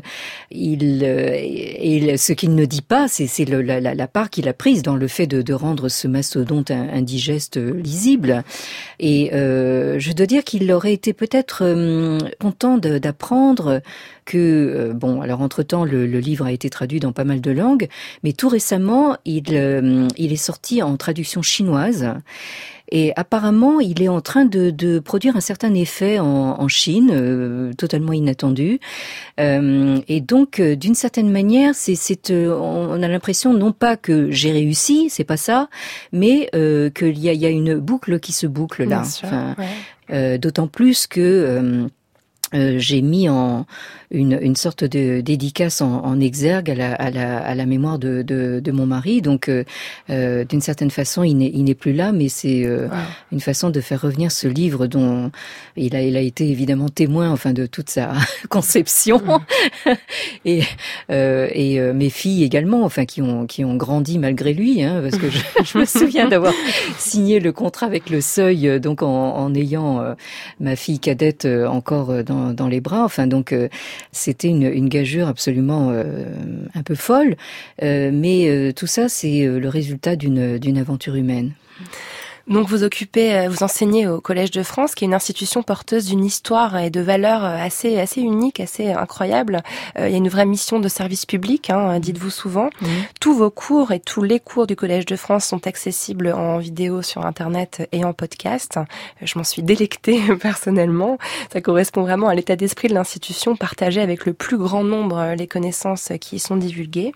il, euh, et ce qu'il ne dit pas, c'est la, la, la, part qu'il a prise dans le fait de, de rendre ce mastodonte indigeste lisible. Et euh, je dois dire qu'il aurait été peut-être euh, content d'apprendre que euh, bon, alors entre-temps le, livre a été traduit dans pas mal de langues, mais tout récemment il euh, il est sorti en traduction chinoise. Et apparemment, il est en train de, de produire un certain effet en, en Chine, totalement inattendu. et donc, d'une certaine manière, c'est, on a l'impression non pas que j'ai réussi, c'est pas ça, mais qu'il y a, y a une boucle qui se boucle là. Euh, d'autant plus que euh, euh, j'ai mis en une, une sorte de dédicace en, en exergue à la, à, la, à la, mémoire de, de, de, mon mari. Donc, euh, euh d'une certaine façon, il n'est plus là, mais c'est euh, une façon de faire revenir ce livre dont il a, il a été évidemment témoin, enfin, de toute sa conception. et euh, et euh, mes filles également, enfin, qui ont qui ont grandi malgré lui, hein, parce que je, je me souviens d'avoir signé le contrat avec le Seuil, donc en, en ayant ma fille cadette encore dans, dans les bras. Enfin, donc c'était une, gageure absolument euh, un peu folle, euh, mais euh, tout ça, c'est le résultat d'une aventure humaine. Donc vous occupez, euh, vous enseignez au Collège de France, qui est une institution porteuse d'une histoire et de valeurs euh, assez assez unique, assez incroyable. Euh, il y a une vraie mission de service public, hein, dites-vous souvent. Tous vos cours et tous les cours du Collège de France sont accessibles en vidéo sur Internet et en podcast. Je m'en suis délectée personnellement. Ça correspond vraiment à l'état d'esprit de l'institution, partager avec le plus grand nombre les connaissances qui y sont divulguées.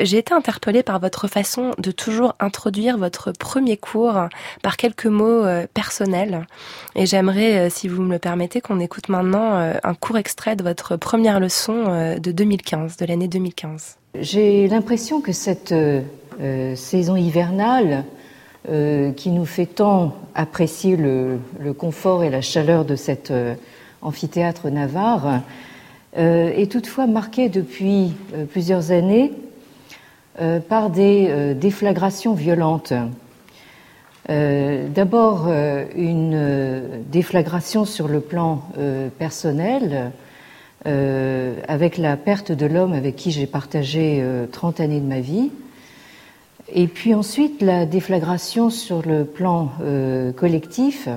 J'ai été interpellée par votre façon de toujours introduire votre premier cours par quelques mots euh, personnels. Et j'aimerais, euh, si vous me le permettez, qu'on écoute maintenant euh, un court extrait de votre première leçon de 2015, de l'année 2015. J'ai l'impression que cette saison hivernale qui nous fait tant apprécier le, confort et la chaleur de cet amphithéâtre navarre est toutefois marquée depuis plusieurs années par des déflagrations violentes euh, d'abord, euh, une euh, déflagration sur le plan personnel, avec la perte de l'homme avec qui j'ai partagé 30 années de ma vie. Et puis ensuite, la déflagration sur le plan collectif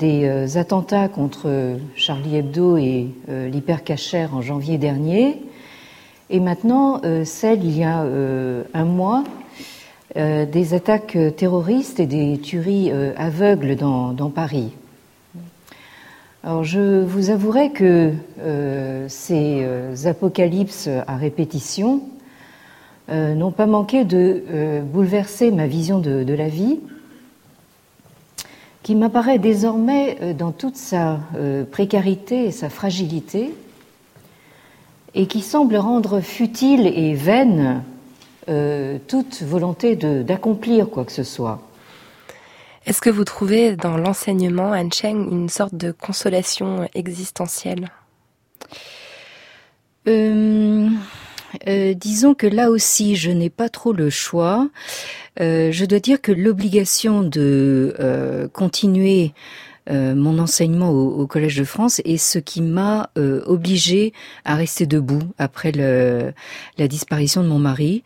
des attentats contre Charlie Hebdo et l'hypercachère en janvier dernier. Et maintenant, celle il y a un mois euh, des attaques terroristes et des tueries euh, aveugles dans, Paris. Je vous avouerai que euh, ces apocalypses à répétition n'ont pas manqué de bouleverser ma vision de la vie, qui m'apparaît désormais dans toute sa précarité et sa fragilité, et qui semble rendre futile et vaine euh, toute volonté d'accomplir quoi que ce soit. Est-ce que vous trouvez dans l'enseignement Han Cheng une sorte de consolation existentielle? Euh, euh, disons que là aussi, je n'ai pas trop le choix. Euh, je dois dire que l'obligation de euh, continuer euh, mon enseignement au, au, Collège de France est ce qui m'a euh, obligée à rester debout après le, la disparition de mon mari.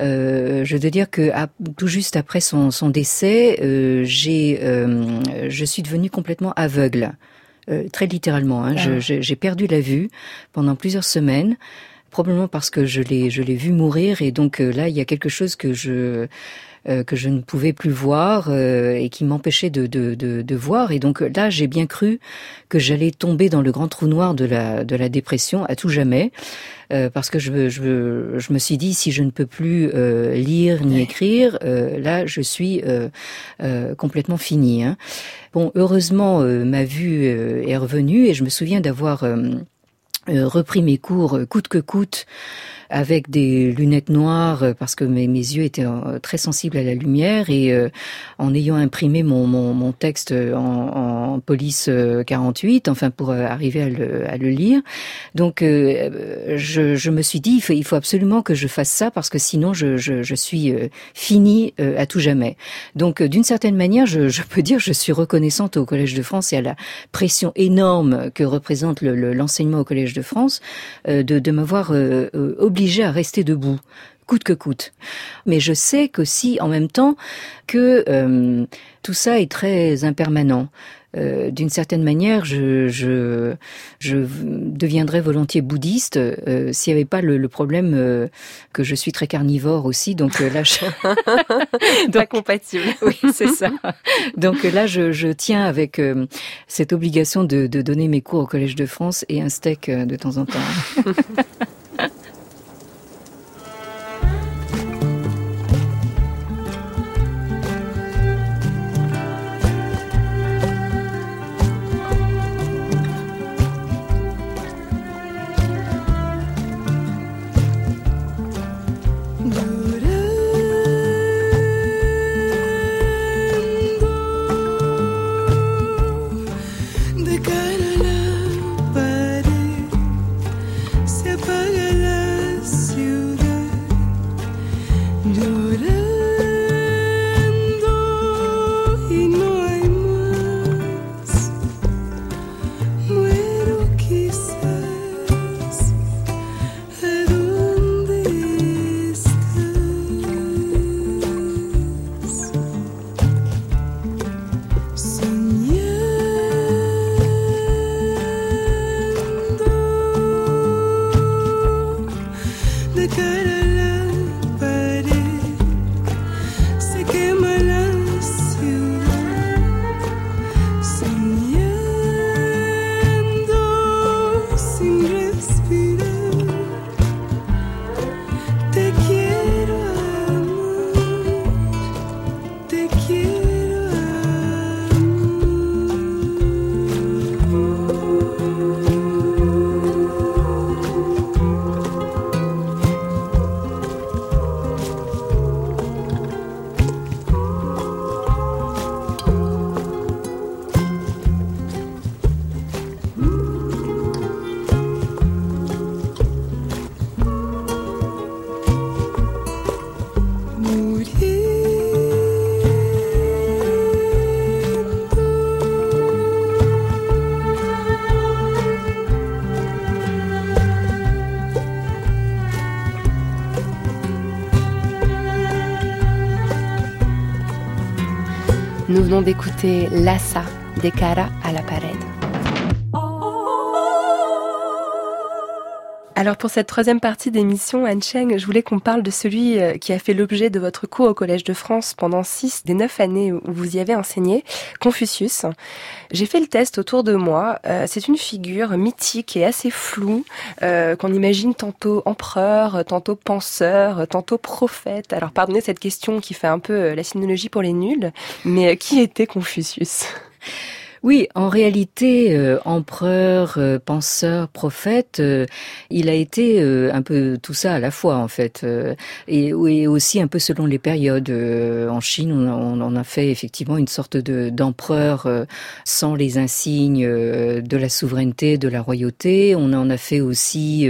Euh, je dois dire que à, tout juste après son, son décès, euh, j'ai, je suis devenue complètement aveugle, très littéralement. Hein. Ah. J'ai perdu la vue pendant plusieurs semaines probablement parce que je l'ai je l'ai vu mourir et donc là il y a quelque chose que je euh, que je ne pouvais plus voir euh, et qui m'empêchait de, de, de, de, voir. Et donc là, j'ai bien cru que j'allais tomber dans le grand trou noir de la, de la dépression à tout jamais. Euh, parce que je, je, je, me suis dit si je ne peux plus euh, lire ni écrire, euh, là je suis complètement finie. Hein. Bon, heureusement ma vue est revenue et je me souviens d'avoir repris mes cours coûte que coûte avec des lunettes noires euh, parce que mes, mes yeux étaient euh, très sensibles à la lumière et euh, en ayant imprimé mon, mon, mon texte en, en, police 48, enfin pour arriver à le, à le lire. Donc je, je, me suis dit il faut, il faut absolument que je fasse ça parce que sinon je, je, je suis fini à tout jamais. Donc d'une certaine manière, je, je, peux dire je suis reconnaissante au Collège de France et à la pression énorme que représente l'enseignement le, au Collège de France de, de m'avoir obligé obligée à rester debout coûte que coûte. Mais je sais qu'aussi, en même temps, que euh, tout ça est très impermanent. Euh, D'une certaine manière, je, je, je, deviendrais volontiers bouddhiste euh, s'il n'y avait pas le, le problème euh, que je suis très carnivore aussi. Donc euh, là, je... donc, pas compatible. oui, c'est ça. Donc là, je, je tiens avec euh, cette obligation de, de donner mes cours au Collège de France et un steak de temps en temps. d'écouter Lassa de cara à la Alors pour cette troisième partie d'émission, Anne Cheng, je voulais qu'on parle de celui euh, qui a fait l'objet de votre cours au Collège de France pendant six des neuf années où vous y avez enseigné, Confucius. J'ai fait le test autour de moi. Euh, c'est une figure mythique et assez floue euh, qu'on imagine tantôt empereur, tantôt penseur, tantôt prophète. Alors pardonnez cette question qui fait un peu la sinologie pour les nuls, mais qui était Confucius? Oui, en réalité, euh, empereur, euh, penseur, prophète, euh, il a été un peu tout ça à la fois en fait, et, aussi un peu selon les périodes. en Chine, on, on, a fait effectivement une sorte de d'empereur sans les insignes de la souveraineté, de la royauté. On en a fait aussi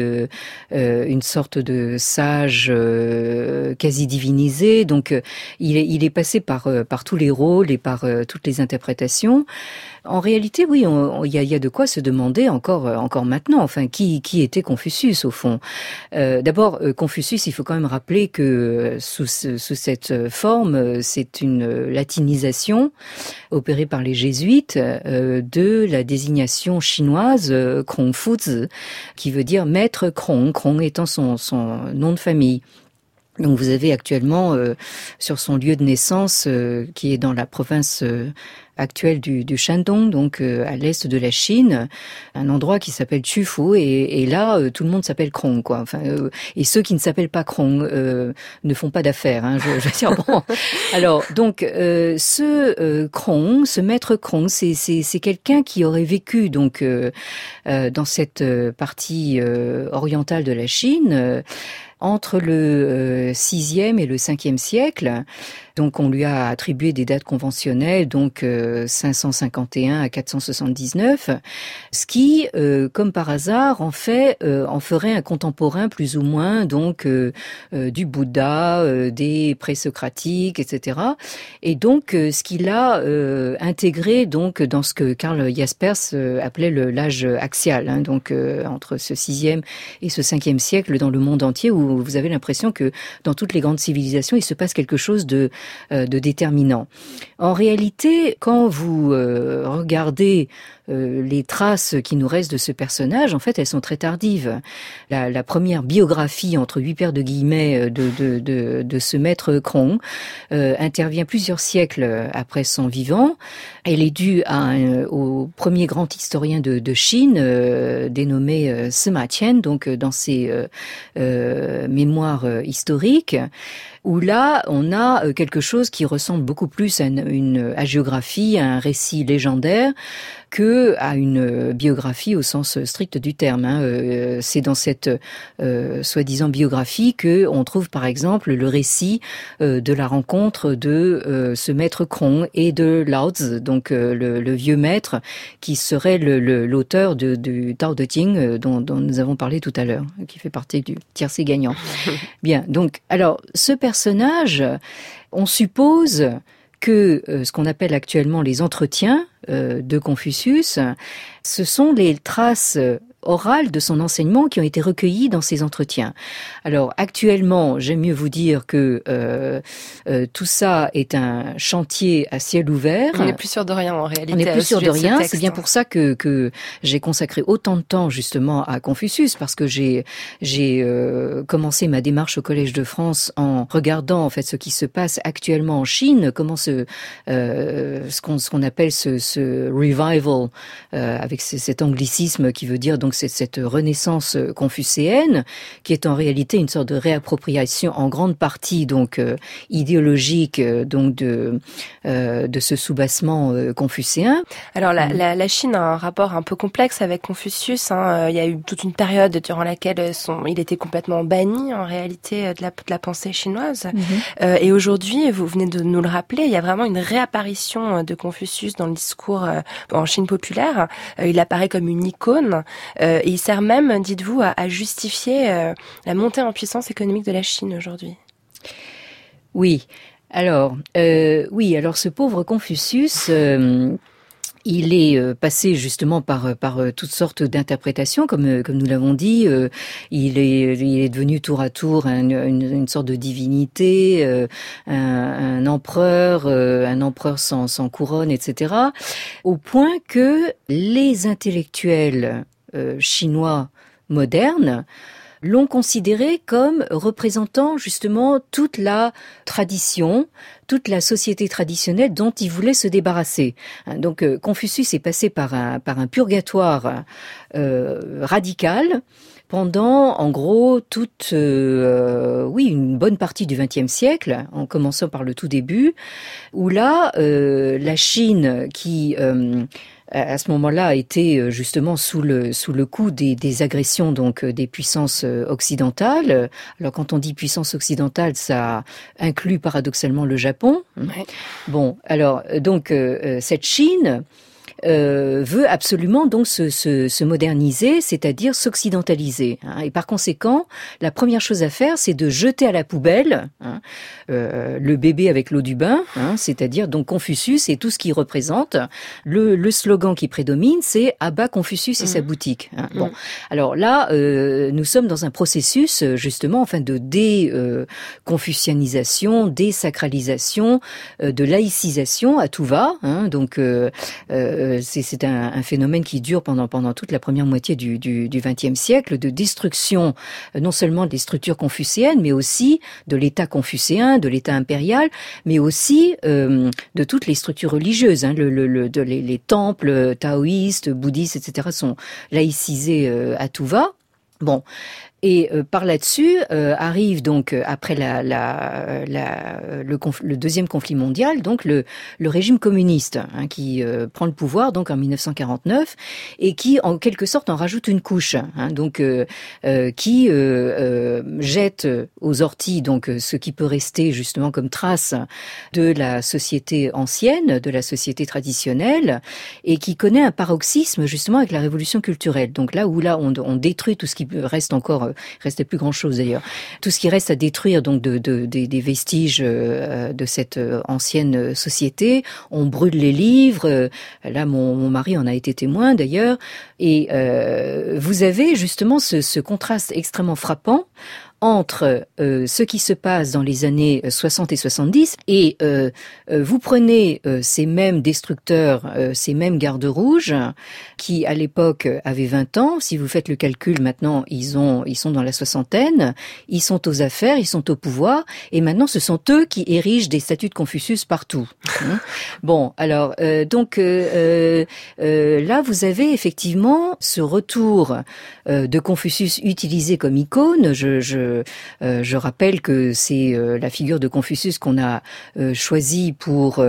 une sorte de sage quasi divinisé. Donc, il est, il est passé par par tous les rôles et par toutes les interprétations. En réalité, oui, il y a, de quoi se demander encore, euh, encore maintenant. Enfin, qui, était Confucius au fond? Euh, D'abord, euh, Confucius, il faut quand même rappeler que sous, cette forme, c'est une latinisation opérée par les jésuites de la désignation chinoise Krongfuzi, qui veut dire maître Krong, Krong étant son nom de famille. Donc vous avez actuellement sur son lieu de naissance, qui est dans la province actuelle du, du Shandong, donc euh, à l'est de la Chine, un endroit qui s'appelle Chufu, et, et là euh, tout le monde s'appelle Krong, quoi. Enfin, euh, et ceux qui ne s'appellent pas Krong ne font pas d'affaires. Hein, je, je veux dire bon. Alors donc ce Krong, ce maître Krong, c'est c'est quelqu'un qui aurait vécu donc dans cette partie orientale de la Chine entre le 6e et le 5e siècle. Donc on lui a attribué des dates conventionnelles, donc 551 euh, à 479, ce qui, euh, comme par hasard, en fait, euh, en ferait un contemporain plus ou moins donc du Bouddha, des présocratiques, etc. Et donc ce qu'il a intégré donc dans ce que Karl Jaspers appelait l'âge axial, hein, donc entre ce sixième et ce cinquième siècle dans le monde entier, où vous avez l'impression que dans toutes les grandes civilisations, il se passe quelque chose de de déterminant. En réalité, quand vous euh, regardez euh, les traces qui nous restent de ce personnage, en fait, elles sont très tardives. La, première biographie, entre huit paires de guillemets, de, de, de, ce maître Krong intervient plusieurs siècles après son vivant. Elle est due à au premier grand historien de, de Chine, dénommé Sima Qian, donc dans ses mémoires historiques où là, on a euh, quelque chose qui ressemble beaucoup plus à une, une agiographie, à un récit légendaire, que à une biographie au sens strict du terme. Hein. Euh, c'est dans cette euh, soi-disant biographie que on trouve par exemple le récit euh, de la rencontre de ce maître Krong et de Lao Tzu, donc le, vieux maître qui serait l'auteur du Tao de Ting dont, dont, nous avons parlé tout à l'heure, qui fait partie du tiercé gagnant. Bien, donc alors ce personnage, on suppose que ce qu'on appelle actuellement les entretiens euh, de Confucius, ce sont les traces orales de son enseignement qui ont été recueillies dans ces entretiens. Alors actuellement, j'aime mieux vous dire que euh, euh, tout ça est un chantier à ciel ouvert. On n'est plus sûr de rien en réalité. On n'est plus sûr de rien. C'est bien pour ça que, que j'ai consacré autant de temps justement à Confucius parce que j'ai j'ai euh, commencé ma démarche au Collège de France en regardant en fait ce qui se passe actuellement en Chine, comment ce ce qu'on ce qu'on appelle ce, ce revival avec cet anglicisme qui veut dire donc c'est cette renaissance euh, confucéenne, qui est en réalité une sorte de réappropriation en grande partie donc euh, idéologique euh, donc de de ce soubassement confucéen. Alors la, la, la, Chine a un rapport un peu complexe avec Confucius. Hein. Il y a eu toute une période durant laquelle son, il était complètement banni en réalité de la, de la pensée chinoise. Mhm. et aujourd'hui, vous venez de nous le rappeler, il y a vraiment une réapparition de Confucius dans le discours en Chine populaire. il apparaît comme une icône. Euh, il sert même, dites-vous, à, justifier euh, la montée en puissance économique de la Chine aujourd'hui. Oui. Alors, euh, oui, alors ce pauvre Confucius, il est passé justement par toutes sortes d'interprétations, comme nous l'avons dit. Il est il est devenu tour à tour une, sorte de divinité, un, empereur, un empereur sans couronne, etc. Au point que les intellectuels chinois modernes l'ont considéré comme représentant justement toute la tradition, toute la société traditionnelle dont il voulait se débarrasser. Hein, donc euh, Confucius est passé par un, purgatoire euh, radical pendant en gros toute euh, oui une bonne partie du XXe siècle, en commençant par le tout début, où là la Chine qui à ce moment-là était justement sous le sous le coup des, des agressions donc des puissances occidentales. Alors quand on dit puissance occidentale, ça inclut paradoxalement le Japon. Bon, alors donc cette Chine euh, veut absolument donc se, se, se moderniser, c'est-à-dire s'occidentaliser. Hein. Et par conséquent, la première chose à faire, c'est de jeter à la poubelle hein, euh, le bébé avec l'eau du bain, hein, c'est-à-dire donc Confucius et tout ce qu'il représente. Le, le, slogan qui prédomine, c'est Abat Confucius et sa mmh. boutique. Hein. Bon, mmh. alors là, euh, nous sommes dans un processus justement, enfin, de déconfucianisation, désacralisation, euh, de laïcisation à tout va. Hein, donc euh, euh, c'est un, phénomène qui dure pendant toute la première moitié du XXe siècle, de destruction euh, non seulement des structures confucéennes, mais aussi de l'État confucéen, de l'État impérial, mais aussi euh, de toutes les structures religieuses. Hein, les, les, temples taoïstes, bouddhistes, etc. sont laïcisés à tout va. Bon, et euh, par là-dessus euh, arrive donc euh, après la, la, la le, le, deuxième conflit mondial, donc le, le régime communiste hein, qui prend le pouvoir donc en 1949 et qui en quelque sorte en rajoute une couche, hein, donc qui jette aux orties donc ce qui peut rester justement comme trace de la société ancienne, de la société traditionnelle et qui connaît un paroxysme justement avec la révolution culturelle. Donc là où là on, on détruit tout ce qui reste encore restait plus grand chose d'ailleurs. Tout ce qui reste à détruire donc de, de, des vestiges euh, de cette euh, ancienne société, on brûle les livres. Là, mon, mon mari en a été témoin d'ailleurs. Et euh, vous avez justement ce, ce contraste extrêmement frappant entre euh, ce qui se passe dans les années 60 et 70 et euh, euh, vous prenez ces mêmes destructeurs, ces mêmes gardes rouges qui à l'époque avaient 20 ans, si vous faites le calcul maintenant, ils ont ils sont dans la soixantaine, ils sont aux affaires, ils sont au pouvoir et maintenant ce sont eux qui érigent des statues de Confucius partout. Hein. bon, alors donc là vous avez effectivement ce retour de Confucius utilisé comme icône, je, je euh, je rappelle que c'est euh, la figure de Confucius qu'on a euh, choisie pour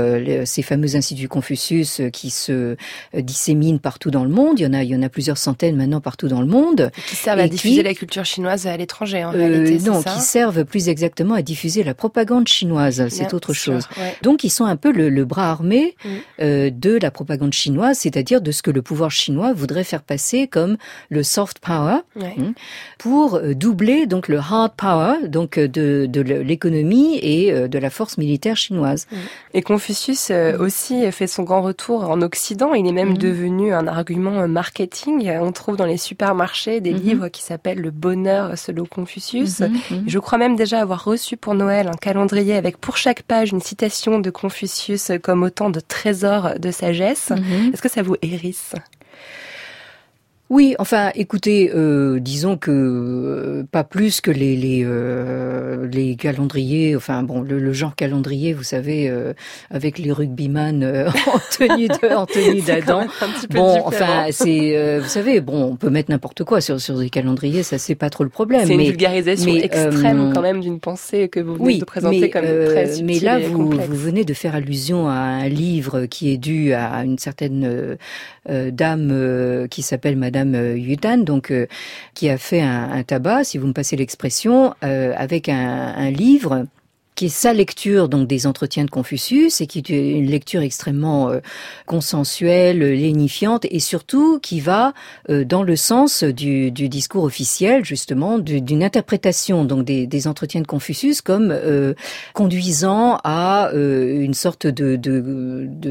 ces fameux instituts Confucius qui se disséminent partout dans le monde. Il y en a, il y en a plusieurs centaines maintenant partout dans le monde. qui servent à diffuser la culture chinoise à l'étranger, en réalité, Non, qui servent plus exactement à diffuser la propagande chinoise. C'est autre chose. Donc, ils sont un peu le, bras armé de la propagande chinoise, c'est-à-dire de ce que le pouvoir chinois voudrait faire passer comme le soft power, hein, pour doubler donc le hard power, donc euh, de, de l'économie et euh, de la force militaire chinoise. Et Confucius euh, aussi fait son grand retour en Occident. Il est même mhm. devenu un argument marketing. On trouve dans les supermarchés des mhm. livres qui s'appellent Le bonheur selon Confucius. Mhm, Je crois même déjà avoir reçu pour Noël un calendrier avec pour chaque page une citation de Confucius comme autant de trésors de sagesse. Est-ce que ça vous hérisse? Oui, enfin, écoutez, euh, disons que euh, pas plus que les les, euh, les calendriers, enfin bon, le, genre calendrier, vous savez, euh, avec les rugbyman en tenue de, en tenue d'Adam. Bon, enfin, c'est, vous savez, bon, on peut mettre n'importe quoi sur sur des calendriers, ça c'est pas trop le problème. C'est une vulgarisation extrême quand même d'une pensée que vous venez de présenter mais, comme très subtile Mais là, vous vous venez de faire allusion à un livre qui est dû à une certaine dame qui s'appelle Madame Madame euh, Yudan, donc euh, qui a fait un, tabac, si vous me passez l'expression, euh, avec un livre qui est sa lecture donc des entretiens de Confucius et qui est une lecture extrêmement euh, consensuelle, lénifiante et surtout qui va euh, dans le sens du, du, discours officiel justement d'une interprétation donc des, des, entretiens de Confucius comme euh, conduisant à une sorte de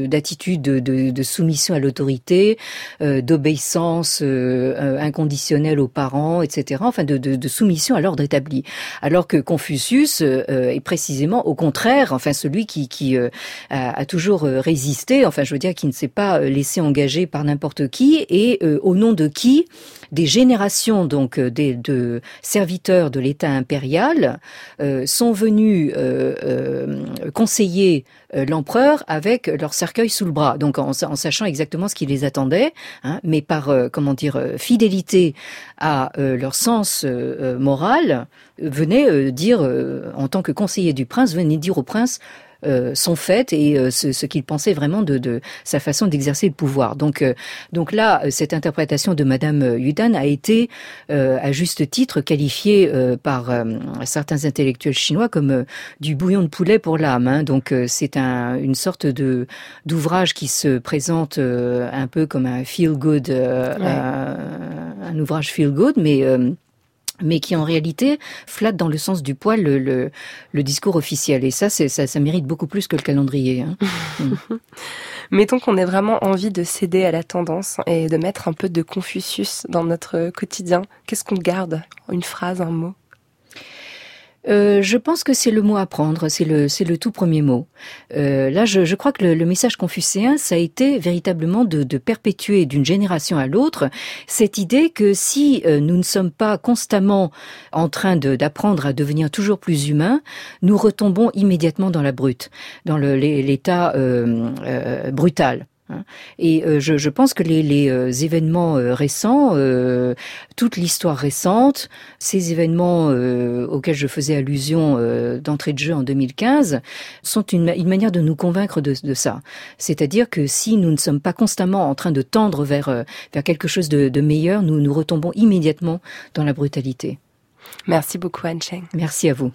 d'attitude de, de, de, soumission à l'autorité, d'obéissance inconditionnelle aux parents, etc. Enfin de, de soumission à l'ordre établi, alors que Confucius est précisément au contraire, enfin celui qui, euh, a, toujours euh, résisté, enfin je veux dire qui ne s'est pas euh, laissé engager par n'importe qui et au nom de qui? Des générations donc de serviteurs de l'État impérial sont venus conseiller l'empereur avec leur cercueil sous le bras, donc en, en sachant exactement ce qui les attendait, hein, mais par comment dire fidélité à leur sens moral, venait dire en tant que conseiller du prince venait dire au prince euh, son fait et euh, ce, qu'il pensait vraiment de, de sa façon d'exercer le pouvoir. Donc, euh, donc là, cette interprétation de Madame Yudan a été, à juste titre, qualifiée par certains intellectuels chinois comme du bouillon de poulet pour l'âme. Hein. Donc, c'est un, une sorte de d'ouvrage qui se présente un peu comme un feel good, un, un, ouvrage feel good, mais mais qui en réalité flatte dans le sens du poil le, discours officiel. Et ça, ça, ça mérite beaucoup plus que le calendrier. Hein. Mettons qu'on ait vraiment envie de céder à la tendance et de mettre un peu de Confucius dans notre quotidien. Qu'est-ce qu'on garde? Une phrase, un mot? Euh, je pense que c'est le mot à prendre, c'est le, c'est le tout premier mot. Euh, là, je, je, crois que le, le, message confucéen, ça a été véritablement de, de perpétuer d'une génération à l'autre cette idée que si euh, nous ne sommes pas constamment en train d'apprendre à devenir toujours plus humains, nous retombons immédiatement dans la brute, dans l'état euh, euh, brutal. Hein. Et euh, je, je, pense que les, les euh, événements euh, récents, toute l'histoire récente, ces événements auxquels je faisais allusion d'entrée de jeu en 2015, sont une, une manière de nous convaincre de, de ça. C'est-à-dire que si nous ne sommes pas constamment en train de tendre vers, vers quelque chose de, de meilleur, nous nous retombons immédiatement dans la brutalité. Merci beaucoup Anne Cheng. Merci à vous.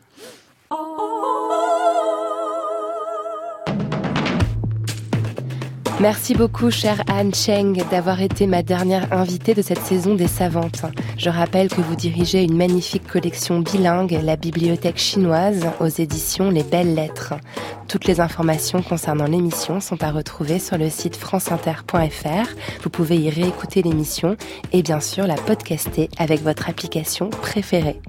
Merci beaucoup, chère Anne Cheng, d'avoir été ma dernière invitée de cette saison des Savantes. Je rappelle que vous dirigez une magnifique collection bilingue, la Bibliothèque chinoise, aux éditions Les Belles Lettres. Toutes les informations concernant l'émission sont à retrouver sur le site franceinter.fr. Vous pouvez y réécouter l'émission et bien sûr la podcaster avec votre application préférée.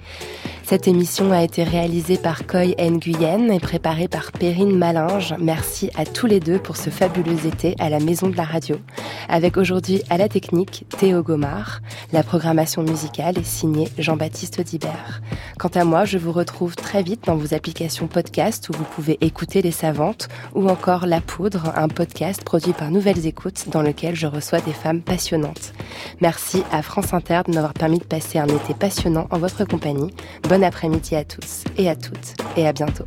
Cette émission a été réalisée par Coy Nguyen et préparée par Perrine Malinge. Merci à tous les deux pour ce fabuleux été à la Maison de la Radio. Avec aujourd'hui à la technique Théo Gomard. La programmation musicale est signée Jean-Baptiste Audibert. Quant à moi, je vous retrouve très vite dans vos applications podcast où vous pouvez écouter Les Savantes ou encore La Poudre, un podcast produit par Nouvelles Écoutes dans lequel je reçois des femmes passionnantes. Merci à France Inter de m'avoir permis de passer un été passionnant en votre compagnie. Bon après-midi à tous et à toutes et à bientôt.